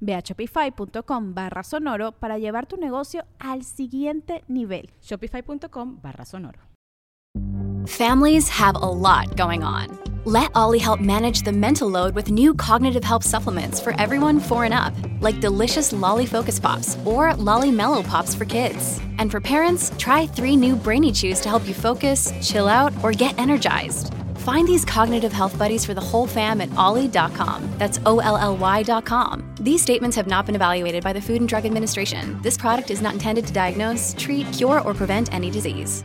Ve a shopify.com barra sonoro para llevar tu negocio al siguiente nivel. Shopify.com barra sonoro. Families have a lot going on. Let Ollie help manage the mental load with new cognitive help supplements for everyone four and up, like delicious Lolly Focus Pops or Lolly Mellow Pops for kids. And for parents, try three new Brainy Chews to help you focus, chill out, or get energized. Find these cognitive health buddies for the whole fam at ollie.com. That's O L L Y.com. These statements have not been evaluated by the Food and Drug Administration. This product is not intended to diagnose, treat, cure, or prevent any disease.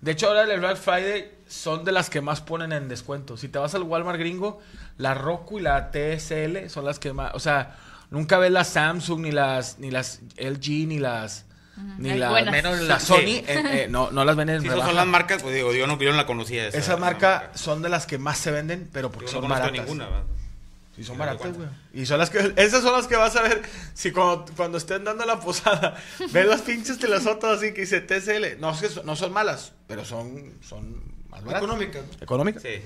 De hecho, ahora el Black Friday son de las que más ponen en descuento. Si te vas al Walmart gringo, la Roku y la TSL son las que más. O sea, nunca ves las Samsung, ni las, ni las LG, ni las. Ni la, buenas. menos la Sí. Sony, eh, eh, no, no las venden en Si esas son las marcas, pues digo, yo no, yo no la conocía. Esa, Esa marca son de las que más se venden, pero porque Yo no son baratas. ninguna, ¿verdad? Sí, son baratas, güey. Y son las que, esas son las que vas a ver si cuando, cuando estén dando la posada, ves las pinches telesotas así que dice TCL. No, es que son- no son malas, pero son, son más baratas. Económicas. Económicas. Sí.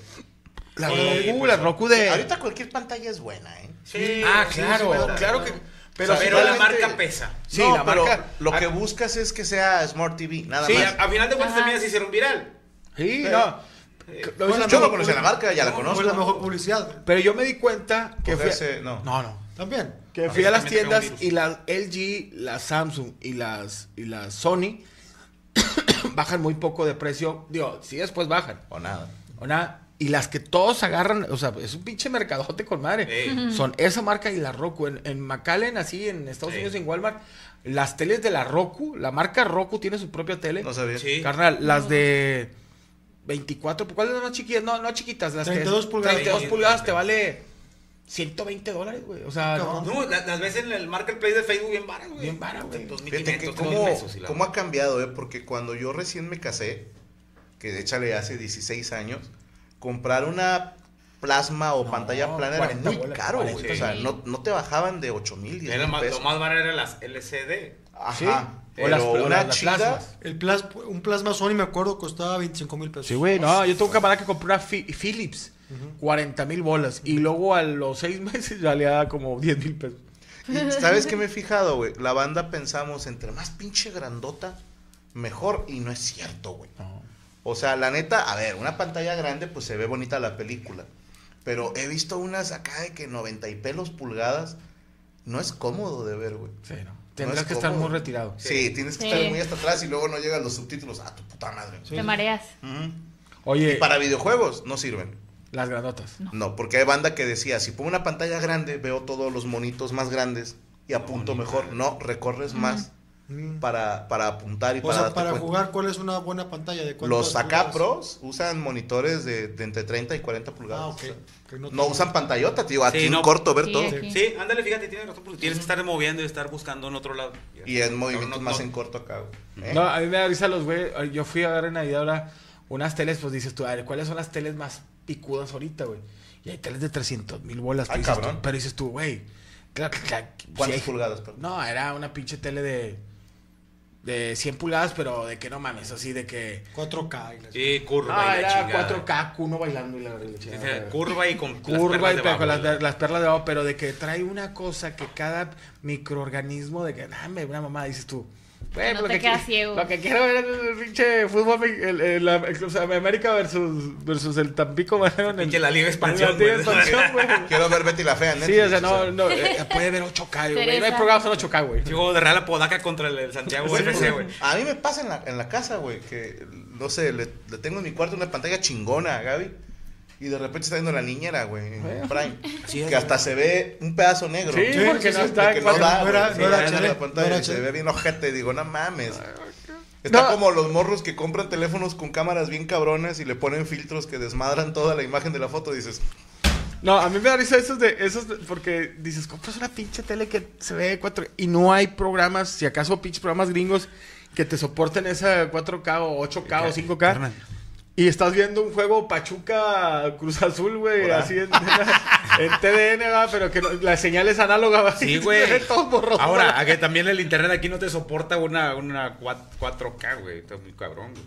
La Sí, Roku, pues la Roku de... Ahorita cualquier pantalla es buena, ¿eh? Sí, ah, claro, sí, claro que... Pero, Pero, la marca pesa. Sí, No, la pero marca... lo que buscas es que sea Smart TV, nada Sí, más. a, a final de cuentas también se hicieron viral. Sí, Pero- no. Lo hice- Yo no conocía la marca, ya la Fue conozco. la mejor publicidad. Pero yo me di cuenta que no. No, no. También. Que fui a las tiendas y las LG, las Samsung y las, y las Sony bajan muy poco de precio. Digo, sí después bajan. O nada. O nada. Y las que todos agarran, o sea, es un pinche mercadote con madre. Sí. Son esa marca y la Roku. En, en McAllen, así en Estados Sí. Unidos, en Walmart, las teles de la Roku, la marca Roku tiene su propia tele. No sabía. Sí. Carnal, las de 24, ¿cuáles son las más chiquitas? No, no chiquitas, las 32 que, pulgadas. 32 Sí, pulgadas te vale 120 dólares, güey. O sea, no, No, la- las ves en el marketplace de Facebook bien barato, güey. Bien vara, güey. 2.500, Fíjate que 3.000 cómo, pesos. y la- cómo ha cambiado, ¿eh? Porque cuando yo recién me casé, que de échale hace 16 años, comprar una plasma o No, pantalla plana era 40 muy bolas, caro, 40, güey. O sea, no, no te bajaban de 8 mil, 10 Era mil más- pesos. lo más barato era las LCD. Ajá. Sí. O Pero las- o una las- las chida, plasmas. El plas- un plasma Sony, me acuerdo, costaba 25 mil pesos. Sí, güey, no, yo tengo un camarada que compró una Fi- Philips, 40 mil bolas, y luego a los seis meses valía como 10 mil pesos. Y ¿Sabes qué me he fijado, güey? La banda pensamos, entre más pinche grandota, mejor. Y no es cierto, güey. O sea, la neta, a ver, una pantalla grande, pues se ve bonita la película. Pero he visto unas acá de que 90 y pelos pulgadas. No es cómodo de ver, güey. Sí, no. Tendrás es que estar muy retirado. Sí, tienes que Sí. estar muy hasta atrás y luego no llegan los subtítulos. Ah, tu puta madre. Te mareas. Oye, Y para videojuegos no sirven. las granotas. No, porque hay banda que decía, si pongo una pantalla grande, veo todos los monitos más grandes y apunto mejor. No, recorres más Mm. para, para apuntar y O para sea, para cuenta. jugar, ¿cuál es una buena pantalla? ¿De Los acá pulgadas? pros usan monitores de, de entre 30 y 40 pulgadas. Ah, ok. Que No, usan pantallota, tío. Aquí Sí, en no. corto ver Sí, todo. aquí. Sí, ándale, fíjate, tienes razón, porque tienes que estar moviendo y estar buscando en otro lado. Y en movimientos No, no, más no. en corto acá. güey. ¿Eh? No, a mí me da risa los güey. Yo fui a ver en Navidad ahora unas teles, pues dices tú, a ver, ¿cuáles son las teles más picudas ahorita, güey? Y hay teles de 300 mil bolas. Ay, pero dices cabrón. tú- pero dices tú, güey, ¿Cuántas hay- pulgadas? perdón? No, era una pinche tele de, de 100 pulgadas, pero de que no mames, así de que... 4K. y la- Sí, curva Ah, y la era chingada. 4K, cuno bailando y la, la Sí, chingada. curva y con las curva perlas y de con las, las perlas de abajo, pero de que trae una cosa que cada microorganismo de que, dame una mamá, dices tú, Güey, No lo te que quedas qui- ciego. Lo que quiero ver es el pinche fútbol, el, el, la- el- o sea, América versus, versus el Tampico el- Pinche la Liga Expansión, en la Liga güey. Expansión, güey. Quiero ver Betty la Fea en Sí, o sea, no, no, eh, puede ver 8K, güey. No hay programas en 8K, güey. Juego de Real Apodaca contra el, el Santiago Sí, FC, güey. A mí me pasa en la, en la casa, güey, que, no sé, le, le tengo en mi cuarto una pantalla chingona a Gaby y de repente está viendo la niñera, güey, en Prime. Que hasta se ve un pedazo negro. Sí, porque no está que en no cuatro- da, no era- era la pantalla no era y se ve bien ojete, digo, no mames. Está No. como los morros que compran teléfonos con cámaras bien cabronas y le ponen filtros que desmadran toda la imagen de la foto, dices, No, a mí me da risa esos de, esos de- porque dices, compras una pinche tele que se ve 4 y no hay programas, si acaso pinches programas gringos que te soporten esa 4K o 8K o 5K. Y estás viendo un juego Pachuca Cruz Azul, güey, así en, en TDN, pero que no- la señal es análoga, va. Sí, y güey. Ahora, a que también el internet aquí no te soporta una, una 4K, güey. Está muy cabrón, güey.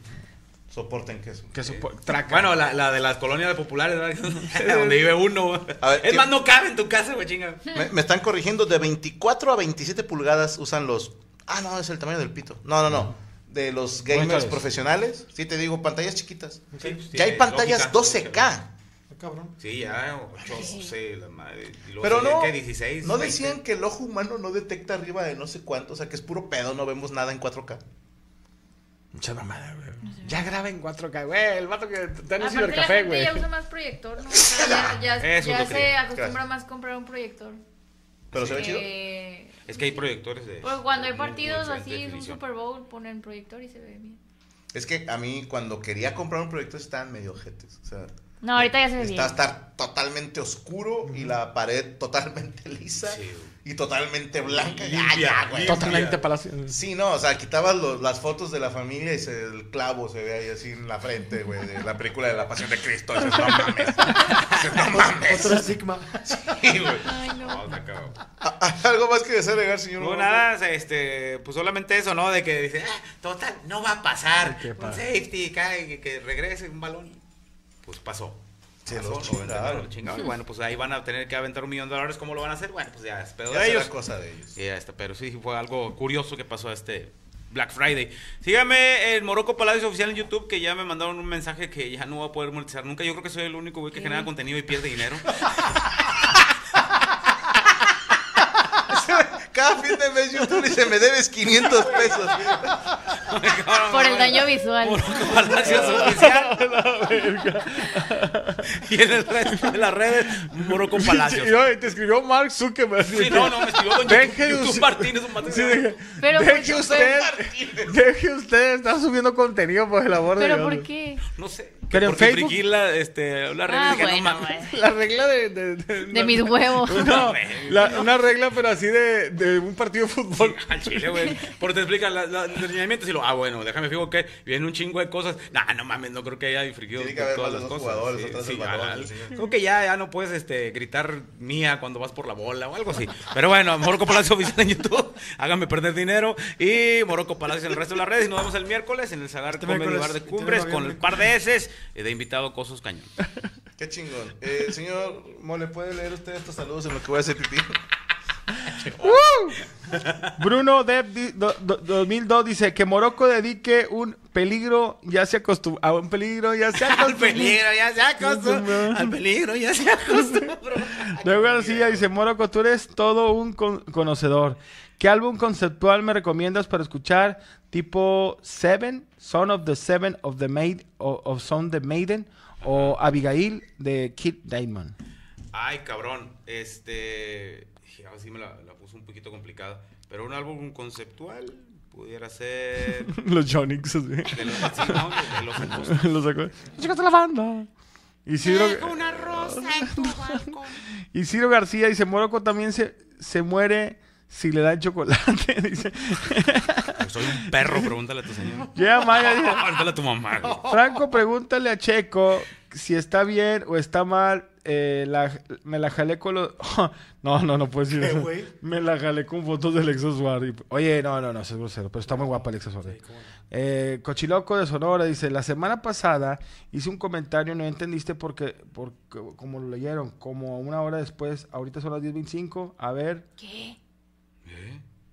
soporten que eso. que traca. Bueno, la, la de las colonias populares, ¿verdad? donde vive uno. güey. A ver, es ¿qué- más, no cabe en tu casa, güey, chinga. Me, me están corrigiendo, de 24 a 27 pulgadas usan los... Ah, no, es el tamaño del pito. No, no, no. De los gamers profesionales. Sí, te digo, pantallas chiquitas. Sí, Ya hay pantallas lógica. 12K. Ah, cabrón. Sí, ya, 8, 12, la madre. Y luego Pero no, ¿qué? 16. no 20. decían que el ojo humano no detecta arriba de no sé cuánto, o sea que es puro pedo, no vemos nada en 4K. Mucha mamada, güey. Ya graba en 4K, güey. El vato que está en el cibercafé, güey. ya usa más proyector, ¿no? O sea, ya se acostumbra Gracias. más comprar un proyector. Pero se ve chido. Eh, Es que hay proyectores de. Pues cuando hay partidos así, es un. Super Bowl, ponen proyector y se ve bien. Es que a mí cuando quería comprar un proyecto estaban medio ojetes. O sea, No, ahorita ya se ve está bien. estar totalmente oscuro y la pared totalmente lisa Sí, güey. Y totalmente blanca. Ya, Limpia, ya, güey. Totalmente palacio. Sí, no, o sea, quitabas los- las fotos de la familia y se- el clavo se ve ahí así en la frente, güey, de la película de la Pasión de Cristo. Dices, no mames. Dices, no mames. Otro estigma. Sí, güey. Ay, no. No, está cabrón. A- a- ¿Algo más que desagregar, señor? No, nada, este, pues solamente eso, ¿no? De que dice, ah, total, no va a pasar. ¿Qué Un pasa? safety, cae, que, que regrese un balón. Pues pasó. Se Pasó, los 99, chingaron. lo chingaron. Y bueno, pues ahí van a tener que aventar un millón de dólares. ¿Cómo lo van a hacer? Bueno, pues ya es pedo Ya de ellos. cosa de ellos. Y ya está, pero sí fue algo curioso que pasó este Black Friday. Sígame en Morocco Palacios Oficial en YouTube, que ya me mandaron un mensaje que ya no voy a poder monetizar nunca. Yo creo que soy el único güey que genera contenido y pierde dinero. Cada fin de mes YouTube dice, me debes 500 pesos. Por el daño visual. Morocco Palacios Oficial. y en el resto de las redes, Morocco Palacios. Y, te escribió Mark Zuckerberg. Sí, no, no, me escribió don Deje YouTube, usted- Martínez, un Sí, dije, Pero deje ¿por- usted, deje usted, está subiendo contenido por el amor de ¿Pero Dios. por qué? No sé. Pero en porque Facebook- infringí la, este, la regla Ah, no bueno, güey. La regla de... De, de- De mis huevos. No, la- una regla, pero así de, de un partido de fútbol. Al chile, güey. Porque te explican la- la- los lineamientos y lo, ah, bueno, déjame fijo que viene un chingo de cosas. Nah, no mames, no creo que haya infringido Tiene que haber todas las cosas. jugadores Sí, sí, sí. Creo que ya, ya no puedes este, gritar mía cuando vas por la bola o algo así. Pero bueno, Morocco Palacio Oficial en YouTube. Háganme perder dinero. Y Morocco Palacio en el resto de las redes. Y nos vemos el miércoles en el Sagar Este Comedy Bar de 21 de Cumbres con el par de S de invitado Cosos Cañón. Qué chingón. Eh, señor Mole, ¿puede leer usted estos saludos en lo que voy a hacer pipí? Bruno Depp di- do- do- 2002 dice que Morocco dedique un peligro ya se acostumbró. A un peligro ya se Al acostumbró. peligro ya se acostumbró. Al peligro ya se acostumbró. Luego García dice, Morocco, tú eres todo un con- conocedor. ¿Qué álbum conceptual me recomiendas para escuchar? Tipo Seven, Son of the Seven of the Maid, o of Son the Maiden, o Abigail de Kid Diamond. Ay, cabrón. Este. Ahora sí me la, la puso un poquito complicada. Pero un álbum conceptual pudiera ser. Los Jonix. así. De los, sí, no, de, los sacó. Chicos de la banda. Isidro, Una rosa en tu balcón. Isidro García dice, Morocco también se, se muere si le dan chocolate. dice. Soy un perro, pregúntale a tu señor. Llega Maya dice, Pregúntale a tu mamá. güey. Franco, pregúntale a Checo si está bien o está mal. eh, la- me la jalé con los. no, no, no puedo decir ¿Qué, eso. güey? Me la jalé con fotos del Alexa Suárez. Oye, no, no, no, eso es grosero, pero está muy guapa Alexa Suárez. Eh, Cochiloco de Sonora dice: La semana pasada hice un comentario, no entendiste porque, porque como lo leyeron, como una hora después, ahorita son las 10.25. A ver, ¿Qué?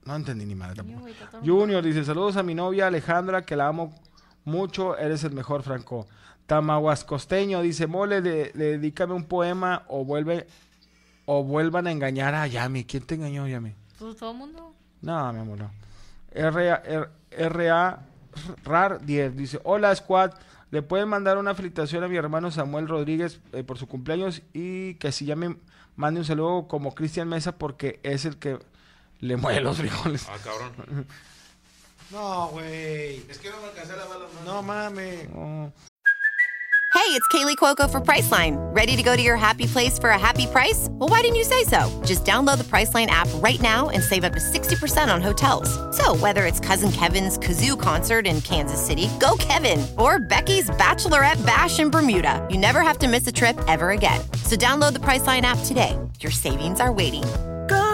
No entendí ni madre tampoco. Junior dice, saludos a mi novia Alejandra, que la amo mucho, eres el mejor, Franco. Tamahuascosteño dice, mole, de- dedícame un poema o vuelve o vuelvan a engañar a Yami. ¿Quién te engañó, Yami? Pues todo el mundo. No, mi amor, no. RA, RA RAR 10 dice, hola squad, le pueden mandar una felicitación a mi hermano Samuel Rodríguez eh, por su cumpleaños y que si ya me mande un saludo como Cristian Mesa porque es el que le mueve los frijoles. Ah, cabrón. No, güey. Es que no me alcancé a lavar las manos. No mames. Oh. Hey, it's Kaylee Cuoco for Priceline. Ready to go to your happy place for a happy price? Well, why didn't you say so? Just download the Priceline app right now and save up to 60% on hotels. So, whether it's Cousin Kevin's Kazoo concert in Kansas City, go Kevin, or Becky's Bachelorette Bash in Bermuda, you never have to miss a trip ever again. So, download the Priceline app today. Your savings are waiting.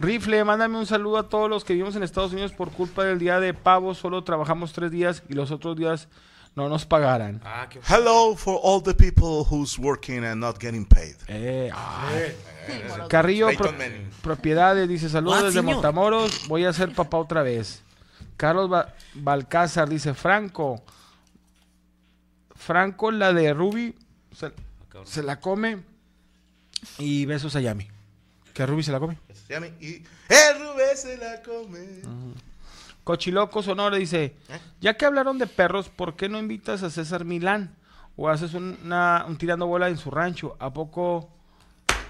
Rifle, mándame un saludo a todos los que vivimos en Estados Unidos por culpa del día de pavo. Solo trabajamos tres días y los otros días no nos pagaran. Ah, qué Hello for all the people who's working and not getting paid. Eh. Carrillo Pro-. Propiedades dice saludos Ah, desde señor. Montamoros. Voy a ser papá otra vez. Carlos Ba- Balcázar dice Franco. Franco, la de Ruby, se, se la come. Y besos a Yami. Que Ruby se la come. Se y el Rubén se la come. Cochiloco Sonora dice, ya que hablaron de perros, ¿por qué no invitas a César Milán? O haces una- un tirando bola en su rancho. ¿A poco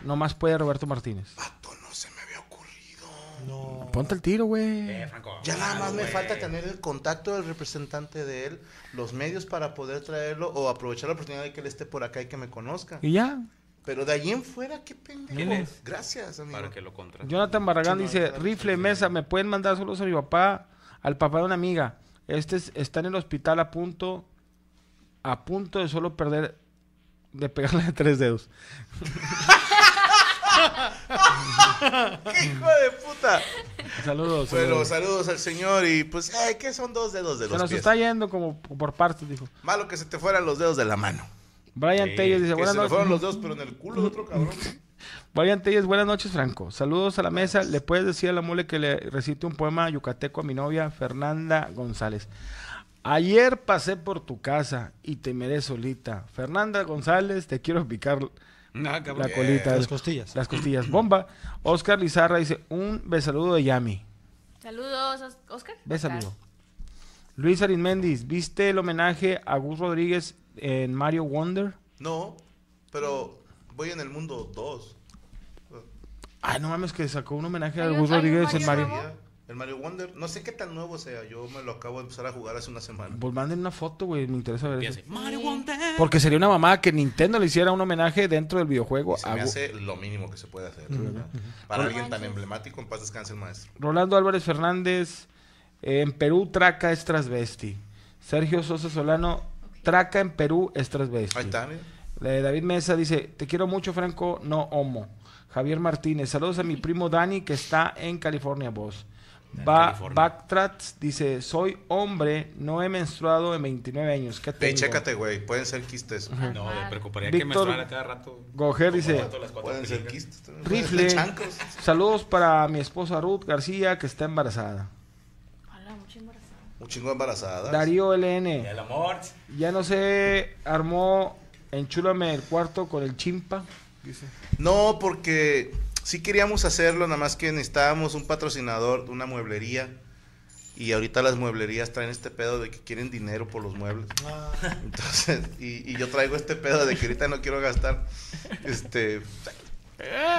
nomás puede Roberto Martínez? Vato, no se me había ocurrido. Ponte el tiro, güey. Eh, Franco. Ya nada más me falta tener el contacto del representante de él, los medios para poder traerlo o aprovechar la oportunidad de que él esté por acá y que me conozca. Y ya. Pero de allí en fuera, qué pendejo. ¿Quién es? Gracias, amigo. Para que lo contrate. Jonathan Barragán Sí, no, dice, rifle, mesa, ¿me pueden mandar saludos a mi papá? Al papá de una amiga. Este es- está en el hospital a punto, a punto de solo perder, de pegarle de tres dedos. ¡Qué hijo de puta! Saludos. Bueno, saludos. saludos al señor y pues, ay, ¿qué son dos dedos de Se los nos pies? está yendo como por partes, dijo. Malo que se te fueran los dedos de la mano. Brian Sí, Telles dice, buenas se le fueron los noches. dedos, pero en el culo de otro cabrón. Brian Telles, buenas noches, Franco. Saludos a la mesa. ¿Le puedes decir a la mole que le recite un poema yucateco a mi novia, Fernanda González? Ayer pasé por tu casa y te miré solita. Fernanda González, te quiero picar Ah, la colita. Las costillas. Las costillas. Bomba. Oscar Lizarra dice, un besaludo de Yami. Saludos, Os- Oscar. Besaludo. Luis Arismendis, ¿viste el homenaje a Gus Rodríguez en Mario Wonder? No, pero voy en el mundo 2. Ay, no mames, que sacó un homenaje a Gus Rodríguez en Mario. El Mario Wonder, no sé qué tan nuevo sea, yo me lo acabo de empezar a jugar hace una semana. Pues manden una foto, güey, me interesa ver eso. Mario Wonder. Porque sería una mamada que Nintendo le hiciera un homenaje dentro del videojuego Se a me hace lo mínimo que se puede hacer. ¿verdad? Para alguien tan emblemático, en paz descanse el maestro. Rolando Álvarez Fernández, en Perú, Traca es transvesti. Sergio Sosa Solano, Traca en Perú es transvesti. Ahí está, de David Mesa dice, te quiero mucho, Franco, no homo. Javier Martínez, saludos a mi primo Dani que está en California, vos. Va, California. Backtrats dice, soy hombre, no he menstruado en 29 años. ¿Qué chécate, güey, pueden ser quistes. No, me preocuparía que me Víctor suena cada rato. Gojer dice, Pueden ser quistes. rifle, saludos para mi esposa Ruth García que está embarazada. Un chingo embarazadas. Darío LN, El amor. ya no se armó enchúlame el cuarto con el chimpa. Dice. No, porque sí queríamos hacerlo, nada más que necesitábamos un patrocinador de una mueblería. Y ahorita las mueblerías traen este pedo de que quieren dinero por los muebles. Ah, Entonces, y, y yo traigo este pedo de que ahorita no quiero gastar. Este,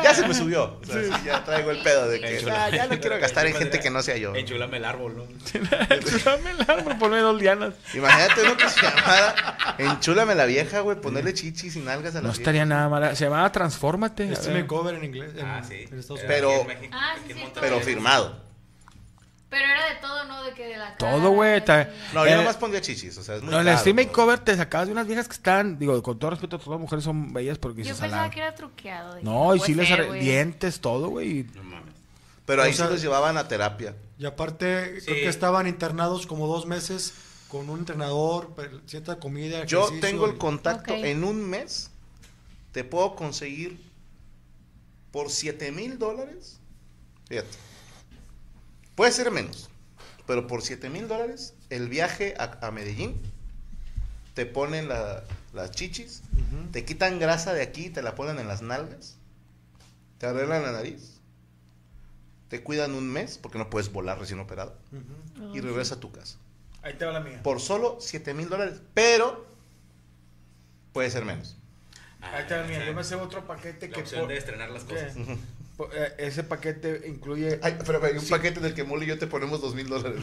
Ya se me subió. O sea, sí, ya traigo el pedo de que Enchula- ah, ya no quiero gastar en gente que no sea yo. Enchulame el árbol, ¿no? Enchúlame el árbol, ponme dos lianas. Imagínate uno que se llamara Enchúlame la vieja, güey, ponerle chichis y nalgas a la No vieja. estaría nada mala. Se llamaba Transfórmate. Este me cover en inglés. En, Ah, sí. en Estados Unidos. Pero, Ah, sí, sí, todo. pero firmado. Pero era de todo, ¿no? De que de la cara. Todo, güey. ta- No, yo eh, nomás pondría chichis, o sea, es muy No, en el pero- Makeover te sacabas de unas viejas que están, digo, con todo respeto, todas las mujeres son bellas porque Yo pensaba que era truqueado. dije, No, y sí les ser, dientes, todo, güey. No mames. Pero ahí O sea- sí los llevaban a terapia. Y aparte, Sí. creo que estaban internados como dos meses con un entrenador, cierta comida. Yo tengo el contacto en un mes. Te puedo conseguir por 7 mil dólares. Fíjate. Puede ser menos. Pero por 7 mil dólares, el viaje a, a Medellín. Te ponen la- las chichis. Te quitan grasa de aquí. Te la ponen en las nalgas. Te arreglan la nariz. Te cuidan un mes porque no puedes volar recién operado. Y regresa a tu casa. Ahí te va la mía. Por solo 7 mil dólares. Pero puede ser menos. Ahí te va la mía. Yo me sé otro paquete La que... opción por- de estrenar las cosas. Eh, Ese paquete incluye... Ay, pero hay un paquete en el que Mole y yo te ponemos dos mil dólares.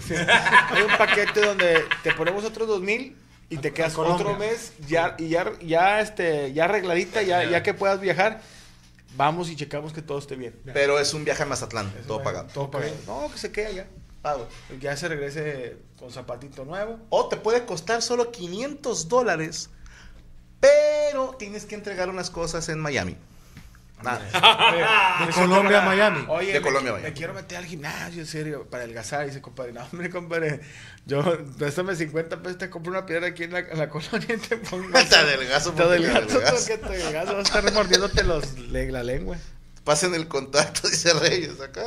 Hay un paquete donde te ponemos otros dos mil y te A- quedas a otro mes ya y ya ya este ya arregladita ya ya que puedas viajar vamos y checamos que todo esté bien. Pero es un viaje a Mazatlán, todo pagado. todo pagado. No que se quede allá. Pago. ya se regrese con zapatito nuevo. O te puede costar solo 500 dólares, pero tienes que entregar unas cosas en Miami. Nada. De Colombia a Miami. Oye, De me, Colombia a me Miami. quiero meter al gimnasio, en serio, para adelgazar. Dice, compadre, no, hombre, compadre. Yo, préstame 50 pesos, te compro una piedra aquí en la, en la colonia y te pongo. Te adelgazo Te adelgazo te adelgazo. Vas a estar remordiéndote los, la lengua. Pasen el contacto, dice Reyes acá.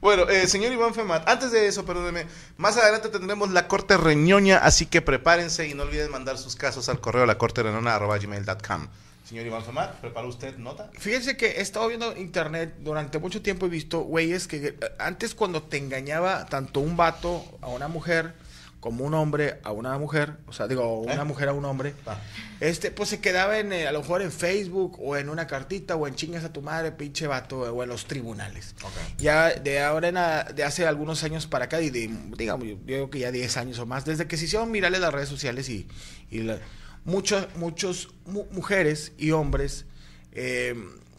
Bueno, eh, señor Iván Femat, antes de eso, perdóneme, más adelante tendremos la corte reñoña, así que prepárense y no olviden mandar sus casos al correo la corte gmail.com. Señor Iván Femat, ¿prepara usted nota? Fíjense que he estado viendo internet durante mucho tiempo he visto güeyes que eh, antes cuando te engañaba tanto un vato a una mujer como un hombre a una mujer, o sea, digo, una ¿Eh? mujer a un hombre, Ah. este, pues se quedaba en, eh, a lo mejor en Facebook o en una cartita o en chingas a tu madre, pinche vato, o en los tribunales. Ya de ahora en a- de hace algunos años para acá, y de, digamos, yo digo que ya 10 años o más, desde que se hicieron virales las redes sociales y, y la- muchos, muchos mu- mujeres y hombres eh,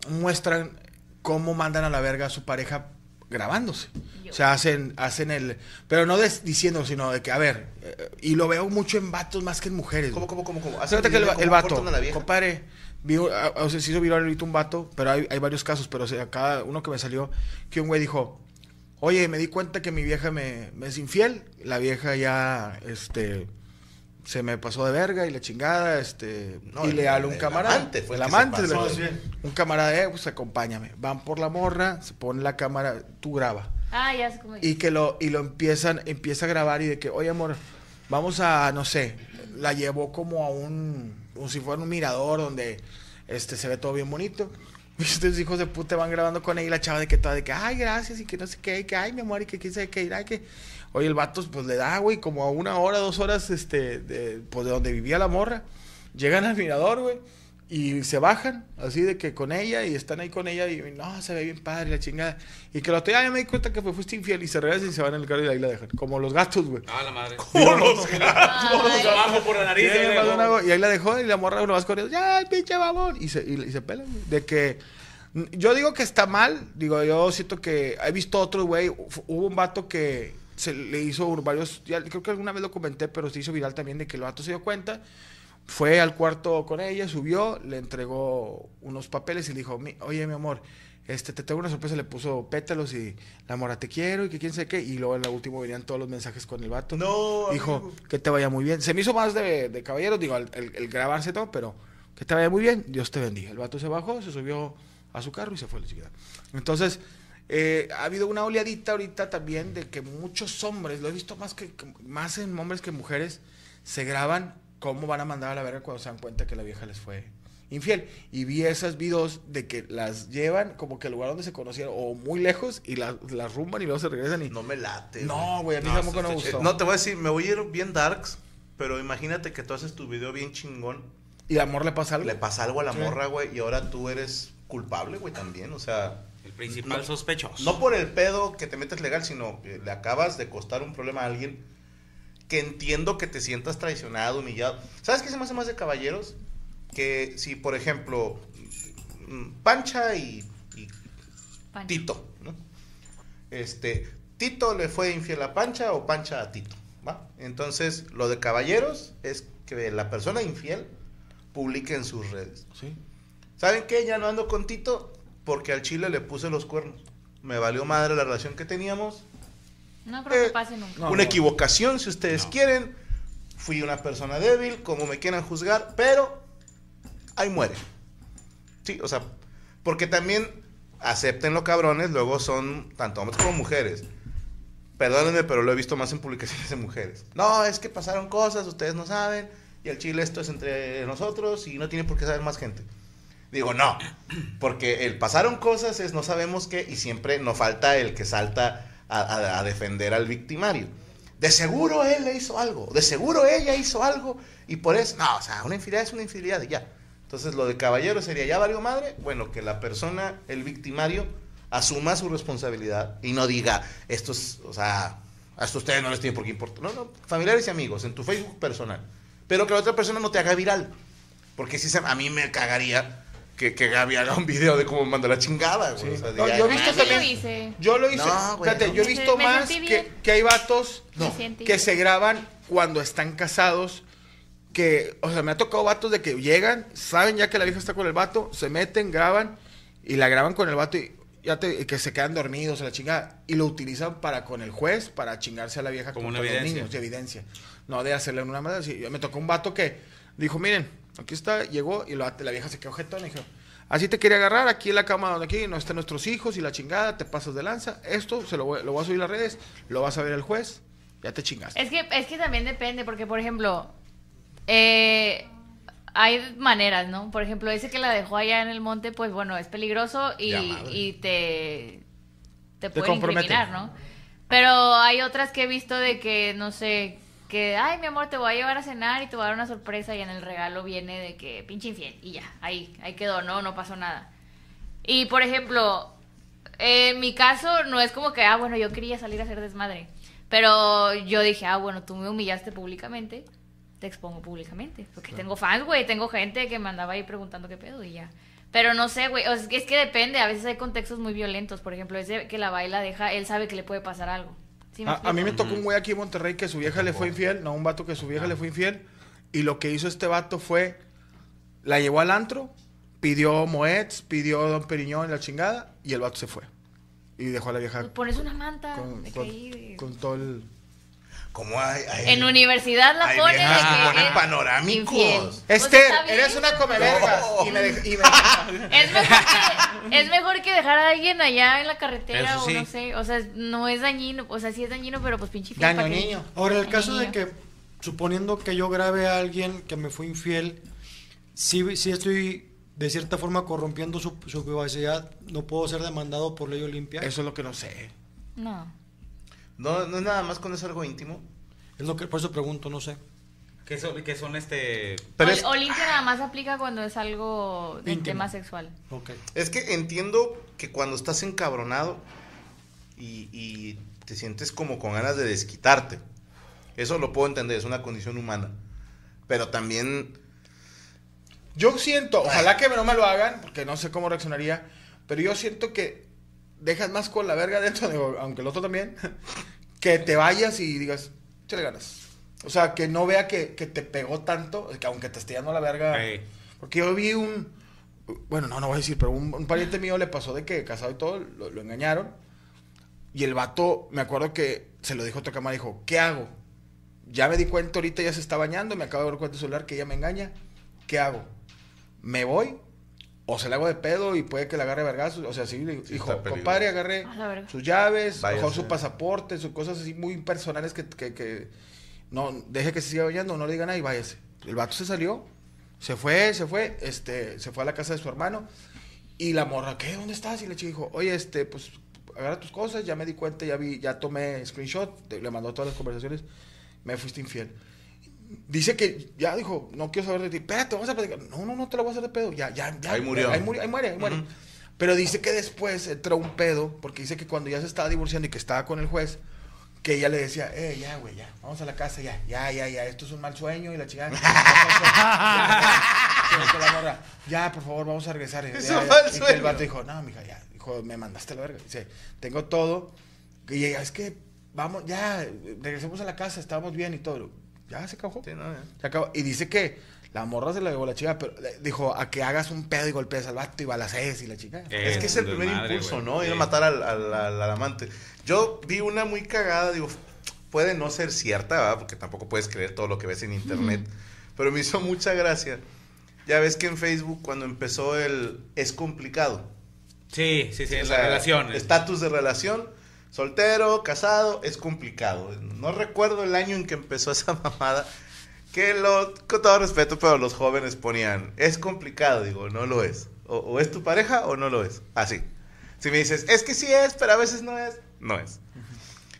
muestran cómo mandan a la verga a su pareja grabándose. O sea, hacen, hacen el... Pero no des- diciendo, sino de que, a ver, eh, y lo veo mucho en vatos más que en mujeres. ¿Cómo, cómo, cómo, cómo? Cuenta que el, el vato, cortan a la vieja. compadre, vi, o o sea, se hizo viral ahorita un vato, pero hay, hay varios casos, pero o sea, cada uno que me salió, que un güey dijo, oye, me di cuenta que mi vieja me, me es infiel, la vieja ya, este, se me pasó de verga y la chingada, este, No, y le habla un camarada, amante fue el amante, pasó. le- un camarada, eh, pues acompáñame, van por la morra, se pone la cámara, tú graba. Ah, ya sé cómo. y que lo y lo empiezan empieza a grabar y de que oye amor vamos a no sé la llevó como a un como si fuera un mirador donde este se ve todo bien bonito estos hijos de puta van grabando con ella y la chava de que toda de que ay gracias y que no sé qué y que ay mi amor y que quién sabe qué y que oye el vato pues le da güey como a una hora dos horas este de, pues de donde vivía la morra. Llegan al mirador güey y se bajan, así de que con ella, y están ahí con ella, y no, se ve bien padre, la chingada. Y que lo otro día ya me di cuenta que fue- fuiste infiel, y se regresan y se van en el carro y ahí la dejan. Como los gatos, güey. Ah, la madre. Como los Ay, Abajo por la nariz. Y ahí la dejó, y la morra uno vas corriendo, ya, el pinche babón, y se, y, y se pelan, güey. De que. Yo digo que está mal, digo, yo siento que he visto otro güey, hubo un vato que se le hizo varios, ya creo que alguna vez lo comenté, pero se hizo viral también de que el vato se dio cuenta, fue al cuarto con ella, subió, le entregó unos papeles y le dijo, "Mi- oye mi amor, este, te tengo una sorpresa, le puso pétalos y la mora te quiero y que quién sé qué, y luego en la última venían todos los mensajes con el vato. No, Dijo, amigo. que te vaya muy bien. Se me hizo más de, de caballeros, digo, el, el- el grabarse todo, pero que te vaya muy bien, Dios te bendiga. El vato se bajó, se subió a su carro y se fue a la chiquita. Entonces, eh, ha habido una oleadita ahorita también de que muchos hombres, lo he visto más, que, que- más en hombres que en mujeres, se graban cómo van a mandar a la verga cuando se dan cuenta que la vieja les fue infiel. Y vi esas videos de que las llevan como que al lugar donde se conocieron o muy lejos y las, las rumban y luego se regresan y... No me late. No, güey, a mí No, tampoco no me gustó. No, te voy a decir, me voy a ir bien darks, pero imagínate que tú haces tu video bien chingón. ¿Y al amor le pasa algo? Le pasa algo a la Sí. morra, güey, y ahora tú eres culpable, güey, también. O sea, El principal sospechoso. no por el pedo que te metes legal, sino que le acabas de costar un problema a alguien que entiendo que te sientas traicionado, humillado. ¿Sabes qué se me hace más de caballeros? Que si, por ejemplo, mm, Pancha y. Tito, ¿no? Este, Tito le fue infiel a Pancha o Pancha a Tito, ¿va? Entonces, lo de caballeros es que la persona infiel publique en sus redes. Sí. ¿Saben qué? Ya no ando con Tito porque al chile le puse los cuernos. Me valió madre la relación que teníamos. No creo Eh, que pase nunca. una equivocación, si ustedes quieren. Fui una persona débil, como me quieran juzgar, pero ahí muere. Sí, o sea, porque también aceptenlo cabrones, luego son tanto hombres como mujeres. Perdónenme, pero lo he visto más en publicaciones de mujeres. No, es que pasaron cosas, ustedes no saben, y el chile esto es entre nosotros y no tiene por qué saber más gente. Digo, no, porque el pasaron cosas es no sabemos qué y siempre nos falta el que salta a, a- a defender al victimario. De seguro él le hizo algo, de seguro ella hizo algo y por eso, no, o sea, una infidelidad es una infidelidad y ya. Entonces lo de caballero sería, ya valió madre, bueno, que la persona, el victimario, asuma su responsabilidad y no diga, esto es, o sea, hasta ustedes no les tiene por qué importar. No, no, familiares y amigos, en tu Facebook personal. Pero que la otra persona no te haga viral. Porque si se, a mí me cagaría que, que Gaby haga un video de cómo manda la chingada, güey. O sea, No, diga, yo he visto sí lo también. hice. Yo lo hice. No, güey, fíjate, no. yo he visto me más que, que hay vatos que bien. se graban cuando están casados. Que, o sea, me ha tocado vatos de que llegan, saben ya que la vieja está con el vato, se meten, graban y la graban con el vato y ya te, y que se quedan dormidos a la chingada y lo utilizan para con el juez para chingarse a la vieja Como con una con los evidencia. niños, de evidencia. No de hacerle una madre así. Me tocó un vato que dijo, miren, aquí está, llegó y lo- la vieja se quedó jetona y dijo, así te quería agarrar, aquí en la cama donde aquí no están nuestros hijos y la chingada, te pasas de lanza, esto se lo voy, lo voy a subir a las redes, lo vas a ver el juez, ya te chingaste. Es que, es que también depende, porque por ejemplo, eh, hay maneras, ¿no? Por ejemplo, ese que la dejó allá en el monte, pues bueno, es peligroso y, y te, te Te compromete. incriminar, ¿no? Pero hay otras que he visto de que, no sé, que, ay, mi amor, te voy a llevar a cenar y te voy a dar una sorpresa y en el regalo viene de que pinche infiel y ya, ahí, ahí quedó, no, no pasó nada. Y por ejemplo, en mi caso no es como que, ah, bueno, yo quería salir a hacer desmadre. Pero yo dije, ah, bueno, tú me humillaste públicamente, te expongo públicamente. Porque tengo fans, güey, tengo gente que me andaba ahí preguntando qué pedo y ya. Pero no sé, güey, o sea, es que- es que depende, a veces hay contextos muy violentos. Por ejemplo, ese que la baila deja, él sabe que le puede pasar algo. ¿Sí me A, a mí me tocó un güey aquí en Monterrey que su vieja le fue infiel, no, un vato que su vieja le fue infiel, y lo que hizo este vato fue, la llevó al antro, pidió Moets, pidió Don Periñón y la chingada, y el vato se fue. Y dejó a la vieja Pones una manta con, de que con- ahí- con todo el... ¿Cómo hay? hay- En universidad la ponen que ponen panorámicos. infiel. Pues Esther, bien. eres una come vergas. Y me dej- y me- Es mejor, que, es mejor que dejar a alguien allá en la carretera Eso o sí. no sé, o sea, no es dañino, o sea, sí es dañino, pero pues pinche fiel, niño. Ahora, el caso de que, suponiendo que yo grabe a alguien que me fue infiel, sí, sí estoy de cierta forma corrompiendo su, su privacidad, no puedo ser demandado por ley Olimpia. Eso es lo que no sé. No. No, no es nada más cuando es algo íntimo. Es lo que, por eso pregunto, no sé. Que son, que son este. Pero Olimpia nada más aplica cuando es algo de Íntimo. tema sexual. Ok. es que entiendo que cuando estás encabronado y, y te sientes como con ganas de desquitarte. Eso lo puedo entender, es una condición humana. Pero también Yo siento, ojalá que no me lo hagan, porque no sé cómo reaccionaría, pero yo siento que dejas más con la verga dentro, digo, aunque el otro también, que te vayas y digas, échale ganas. O sea, que no vea que, que te pegó tanto, que aunque te esté dando la verga. Porque yo vi un, bueno, no, no voy a decir, pero un, un pariente mío le pasó de que casado y todo, lo, lo engañaron. Y el vato, me acuerdo que se lo dijo a otra cámara, dijo, ¿qué hago? Ya me di cuenta ahorita, ya se está bañando, me acabo de dar cuenta en el celular que ella me engaña. ¿Qué hago? ¿Me voy? ¿O se le hago de pedo y puede que le agarre vergazos? O sea, sí, le Sí, dijo, compadre, agarre A la verga. sus llaves, Váyase. mejor su pasaporte, sus cosas así muy personales que, que, que no, deje que se siga bañando, no le diga nada y váyase. El vato se salió, se fue, se fue, este, se fue a la casa de su hermano y la morra, ¿qué? ¿Dónde estás? Y la chica dijo, oye, este, pues, agarra tus cosas, ya me di cuenta, ya vi, ya tomé screenshot, le mandó todas las conversaciones, me fuiste infiel. Dice que ya dijo, no quiero saber de ti. Espérate, vamos a platicar. No, no, no te lo voy a hacer de pedo. Ya, ya, ya. Ahí murió. Ahí, murió, ahí muere, ahí muere. Pero dice que después entró un pedo, porque dice que cuando ya se estaba divorciando y que estaba con el juez, que ella le decía, eh, ya, güey, ya, vamos a la casa, ya, ya, ya, ya, esto es un mal sueño y la chingada. Ya, la morra, ya, por favor, vamos a regresar. Es un mal Y que el sueño. vato dijo, no, mija, ya, dijo, me mandaste la verga. Dice, tengo todo. Y ella, es que, vamos, ya, regresemos a la casa, estábamos bien y todo. Ya se acabó. Sí, no, ya. Se acabó. Y dice que la morra se la llevó la chica, pero dijo a que hagas un pedo y golpees al vato y balacees y la chica. Es que es el primer impulso. ¿no? Ir a matar al, al- al- al amante. Yo vi una muy cagada, digo, puede no ser cierta, ¿verdad? Porque tampoco puedes creer todo lo que ves en internet. Pero me hizo mucha gracia. Ya ves que en Facebook cuando empezó el es complicado. Sí, sí, sí, O en sea, la relación. Estatus de relación, soltero, casado, es complicado. No recuerdo el año en que empezó esa mamada. Que lo, con todo respeto, pero los jóvenes ponían, es complicado, digo, no lo es. O, o es tu pareja o no lo es. Así. Si me dices, es que sí es, pero a veces no es, no es.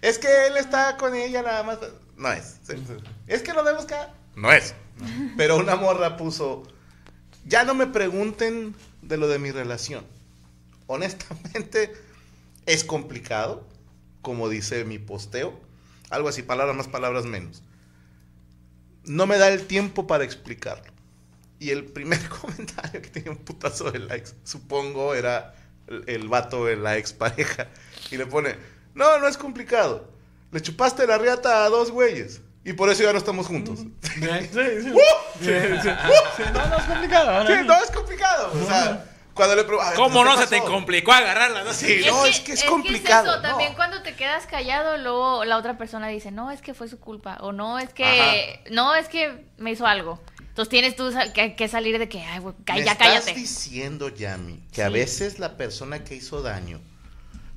Es que él está con ella nada más, no es. Es que lo vemos acá, no es. Pero una morra puso, ya no me pregunten de lo de mi relación. Honestamente, es complicado, como dice mi posteo. Algo así, palabras más, palabras menos. No me da el tiempo para explicarlo. Y el primer comentario que tenía un putazo de likes, supongo, era el, el vato de la expareja. Y le pone, no, no es complicado. Le chupaste la riata a dos güeyes. Y por eso ya no estamos juntos. No, no es complicado. Sí, no es complicado. O sea, cuando le pregunto, ¿Cómo no se te complicó agarrarla? no? Sí, no, es que es complicado. eso, también no. cuando te quedas callado, luego la otra persona dice, no, es que fue su culpa. O no, es que, Ajá. no, es que me hizo algo. Entonces tienes tú que, que salir de que, ay, güey, ca- Me ya estás cállate. diciendo, Yami, que a Sí. veces la persona que hizo daño,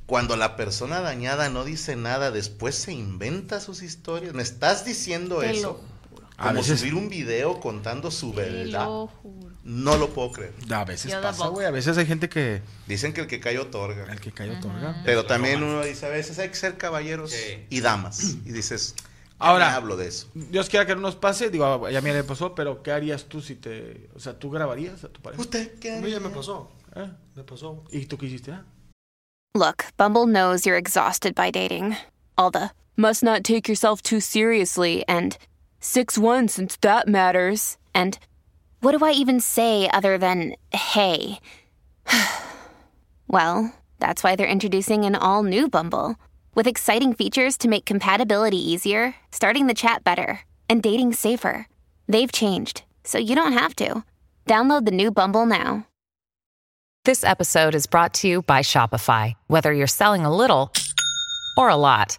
cuando la persona dañada no dice nada, después se inventa sus historias. ¿Me estás diciendo Te eso? lo A Como veces- subir un video contando su verdad. lo juro. No lo puedo creer. A veces Yo pasa, güey. A veces hay gente que. Dicen que el que cae otorga. El que cae otorga. Pero también uno dice, a veces hay que ser caballeros Sí. y damas. Y dices, Ahora- hablo de eso. Dios quiera que no nos pase. Digo, ya me le pasó, pero ¿qué harías tú si te. O sea, ¿tú grabarías a tu pareja? ¿Usted qué A mí ya me pasó. ¿Eh? Me pasó. ¿Y tú qué hiciste? ah? Look, Bumble knows you're exhausted by dating. All the must not take yourself too seriously and 6 1 since that matters. And what do I even say other than hey? well, that's why they're introducing an all new Bumble with exciting features to make compatibility easier, starting the chat better, and dating safer. They've changed, so you don't have to. Download the new Bumble now. This episode is brought to you by Shopify. Whether you're selling a little or a lot,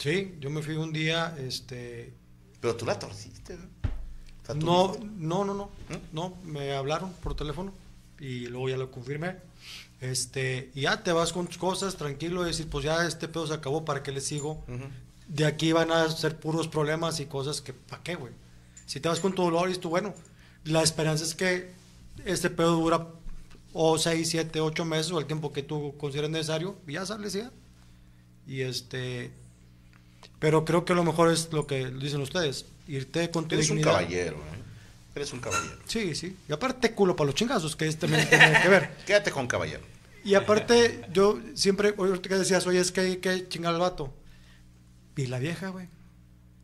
Sí, yo me fui un día, este... Pero tú la torciste, ¿no? O sea, tú No, no, no, no, ¿Mm? no, me hablaron por teléfono y luego ya lo confirmé. Este, y ya te vas con tus cosas, tranquilo, y decir, pues ya este pedo se acabó, ¿para qué le sigo? De aquí van a ser puros problemas y cosas que, ¿para qué, güey? Si te vas con tu dolor y tú, bueno, la esperanza es que este pedo dura o 6, 7, 8 meses o el tiempo que tú consideres necesario y ya sales ya. Y este, pero creo que lo mejor es lo que dicen ustedes, irte con tu Eres un caballero, ¿eh? Eres un caballero. Sí, sí. Y aparte culo para los chingazos, que es también tiene que ver. Quédate con caballero. Y aparte, yo siempre, ahorita que decías, oye, es que hay que chingar al vato. Y la vieja, güey.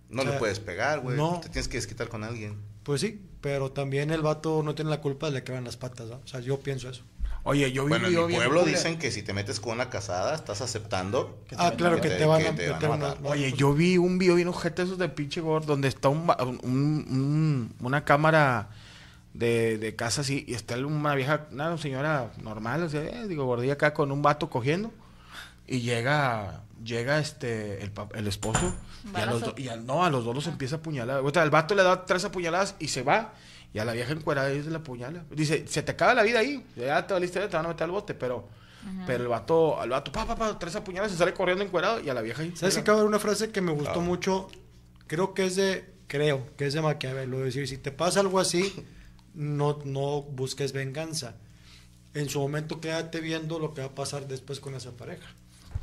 No O sea, le puedes pegar, güey. no. Te tienes que desquitar con alguien. Pues sí, pero también el vato no tiene la culpa de le quedan las patas, ¿no? O sea, yo pienso eso. Oye, yo vi Bueno, un en video mi bien pueblo dicen que si te metes con una casada, estás aceptando. Ah, claro, que te van a que meter una- matar. Oye, yo vi un video bien ojete esos de pinche gordo donde está un, un- un- una cámara de, de casa así y está una vieja, una señora normal, o sea, eh, digo, gordilla acá con un vato cogiendo y llega llega este el, el esposo y a los do- y a- no, a los dos los empieza a apuñalar. O sea, el vato le da tres apuñaladas y se va. Y a la vieja encuerada es la apuñala. Dice, se te acaba la vida ahí. Ya te valiste, te van a meter al bote, pero... Pero el vato, al vato, pa, pa, pa, tres apuñaladas, se sale corriendo encuerado y a la vieja ahí. ¿Sabes que acaba de una frase que me gustó mucho? Creo que es de, creo, que es de Maquiavelo, decir, si te pasa algo así, no, no busques venganza. En su momento quédate viendo lo que va a pasar después con esa pareja.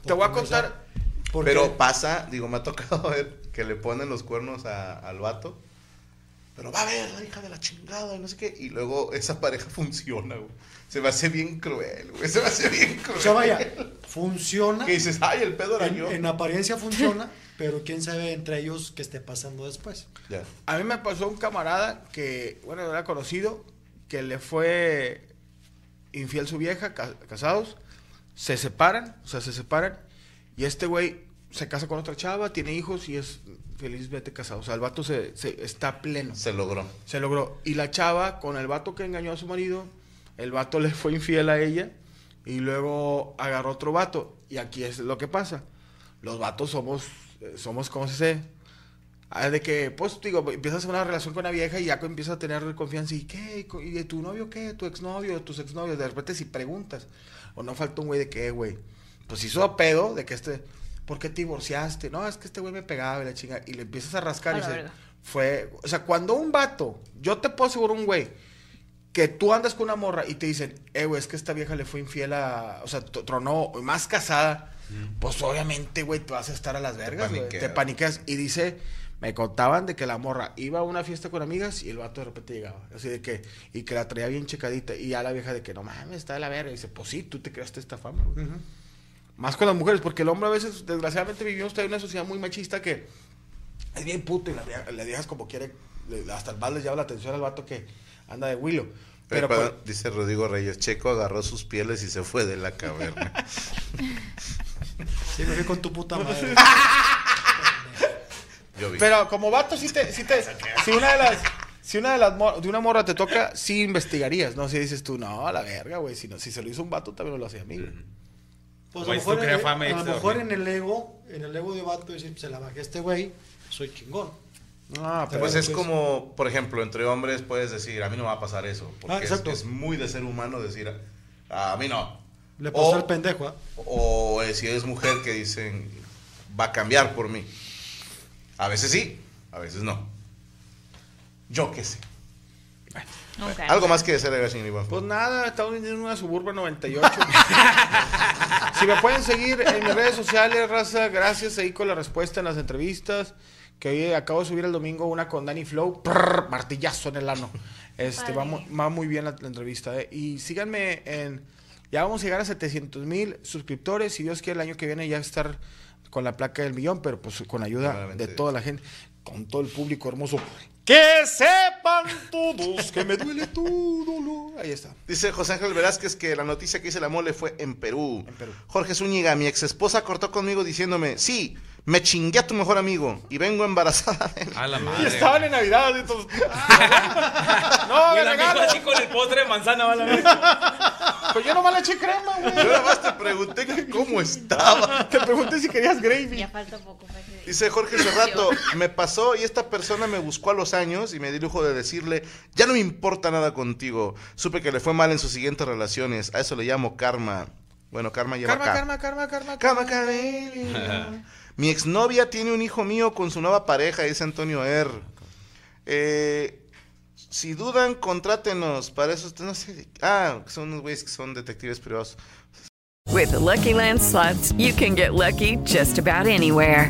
Te voy a contar- porque- Pero pasa, digo, me ha tocado ver que le ponen los cuernos a- al vato. Pero va a ver la hija de la chingada y no sé qué. Y luego esa pareja funciona, güey. Se me hace bien cruel, güey. Se me hace bien cruel. O sea, vaya, funciona. Que dices, ay, el pedo era en, yo. en apariencia funciona, pero quién sabe entre ellos qué esté pasando después. Ya. A mí me pasó un camarada que, bueno, era conocido, que le fue infiel su vieja, ca- casados, se separan, o sea, se separan, y este güey se casa con otra chava, tiene hijos y es felizmente casado. O sea, el vato se, se- está pleno. Se logró. Se logró. Y la chava, con el vato que engañó a su marido, el vato le fue infiel a ella y luego agarró otro vato. Y aquí es lo que pasa. Los vatos somos, eh, somos, ¿cómo se dice? Ah, De que, pues, digo, empiezas una relación con una vieja y ya empiezas a tener confianza. ¿Y qué? ¿Y de tu novio qué? ¿Tu exnovio? ¿Tus exnovios? De repente si preguntas. O no falta un güey de qué, güey. Pues hizo pedo de que este... ¿Por qué te divorciaste? No, es que este güey me pegaba y la chinga. Y le empiezas a rascar A y la dice... verga. Fue... O sea, cuando un vato... Yo te puedo asegurar un güey que tú andas con una morra y te dicen, eh, güey, es que esta vieja le fue infiel a. O sea, tronó, más casada. Pues obviamente, güey, tú vas a estar a las vergas, güey. Te, paniqueas. paniqueas. Y dice, me contaban de que la morra iba a una fiesta con amigas y el vato de repente llegaba. Así de que, y que la traía bien checadita. Y ya la vieja de que, no mames, está de la verga. Y dice, pues sí, tú te creaste esta fama, güey. Más con las mujeres, porque el hombre a veces, desgraciadamente, vivimos en una sociedad muy machista que es bien puto y la, vieja- la viejas como quiere, hasta el más les llama la atención al vato que anda de Willow. Pero, Pero, pues, dice Rodrigo Reyes, Checo agarró sus pieles y se fue de la caverna. Sí, me fui con tu puta madre. Yo vi. Pero como vato, si te, si te, si una de las, si una de las, mor- de una morra te toca, sí investigarías, ¿no? Si dices tú, no, a la verga, güey, si, no, si se lo hizo un vato, también lo hacía a mí, güey. Pues a mejor, fama a lo mejor en el ego, en el ego de vato, decir, se la bajé a este güey, soy chingón. Ah, pero Pues es pues- como, por ejemplo, entre hombres puedes decir, a mí no me va a pasar eso. Porque Ah, es, es muy de ser humano decir, a, a mí no. Le pasó O- al pendejo, ¿ah? O eh, si eres mujer que dicen, va a cambiar por mí. A veces sí, a veces no. Yo qué sé. Algo más que decir, Agashini, Iván. Pues nada, estamos en una Suburban 98. si me pueden seguir en mis redes sociales, raza, gracias ahí con la respuesta en las entrevistas. Que hoy acabo de subir el domingo una con Danny Flow. Prrr, martillazo en el ano. Este, va, va muy bien la, la entrevista. eh. Y síganme en. Ya vamos a llegar a 700 mil suscriptores. Si Dios quiere, el año que viene ya estar con la placa del millón, pero pues con ayuda Claramente. de toda la gente, con todo el público hermoso. Que sepan todos que me duele tu dolor. Ahí está. Dice José Ángel Velázquez que la noticia que hice la mole fue en Perú. En Perú. Jorge Zúñiga, mi ex esposa cortó conmigo diciéndome, sí, me chingué a tu mejor amigo y vengo embarazada de él. A la Y madre. estaban en Navidad. y todos, no, Y me el amigo regalo. así con el postre de manzana, va a la vez. Pues yo nomás le eché crema, güey. Yo nada más te pregunté que cómo estaba. Te pregunté si querías gravy. Ya falta poco. para que- Dice Jorge Cerrato, me pasó y esta persona me buscó a los años y me di lujo de decirle, ya no me importa nada contigo. Supe que le fue mal en sus siguientes relaciones. A eso le llamo karma. Bueno, karma lleva Karma, K. karma, karma, karma. Karma, karma. Mi exnovia tiene un hijo mío con su nueva pareja, dice Antonio R. Eh, si dudan, contrátenos. Para eso, no sé. Ah, son unos güeyes que son detectives privados. With the Lucky Land slots, you can get lucky just about anywhere.